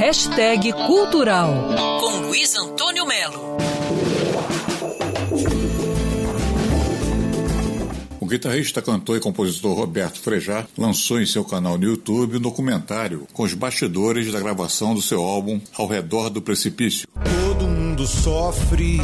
Hashtag Cultural com Luiz Antônio Melo. O guitarrista, cantor e compositor Roberto Frejá lançou em seu canal no YouTube um documentário com os bastidores da gravação do seu álbum Ao Redor do Precipício. Todo mundo sofre.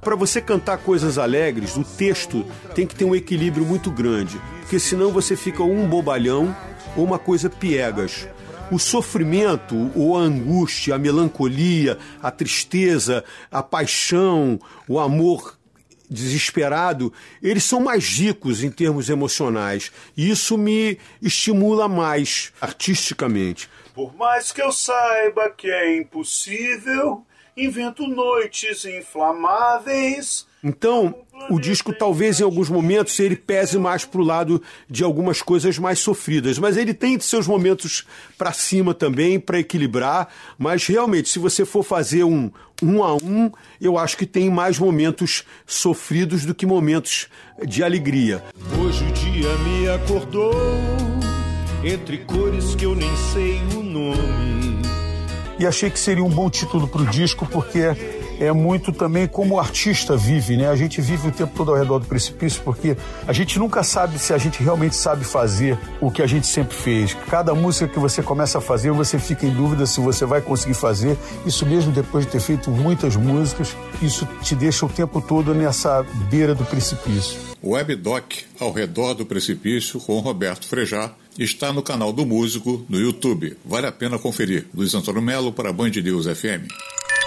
Para você cantar coisas alegres, o texto tem que ter um equilíbrio muito grande, porque senão você fica um bobalhão ou uma coisa piegas. O sofrimento, ou a angústia, a melancolia, a tristeza, a paixão, o amor desesperado, eles são mais ricos em termos emocionais. E isso me estimula mais artisticamente. Por mais que eu saiba que é impossível, invento noites inflamáveis. Então, o disco talvez em alguns momentos ele pese mais para o lado de algumas coisas mais sofridas, mas ele tem seus momentos para cima também para equilibrar. Mas realmente, se você for fazer um um a um, eu acho que tem mais momentos sofridos do que momentos de alegria. Hoje o dia me acordou entre cores que eu nem sei o nome. E achei que seria um bom título para o disco porque é muito também como o artista vive, né? A gente vive o tempo todo ao redor do precipício porque a gente nunca sabe se a gente realmente sabe fazer o que a gente sempre fez. Cada música que você começa a fazer, você fica em dúvida se você vai conseguir fazer. Isso mesmo depois de ter feito muitas músicas, isso te deixa o tempo todo nessa beira do precipício. O webdoc Ao Redor do Precipício com Roberto Frejá está no canal do músico no YouTube. Vale a pena conferir. Luiz Antônio Melo para Band News FM.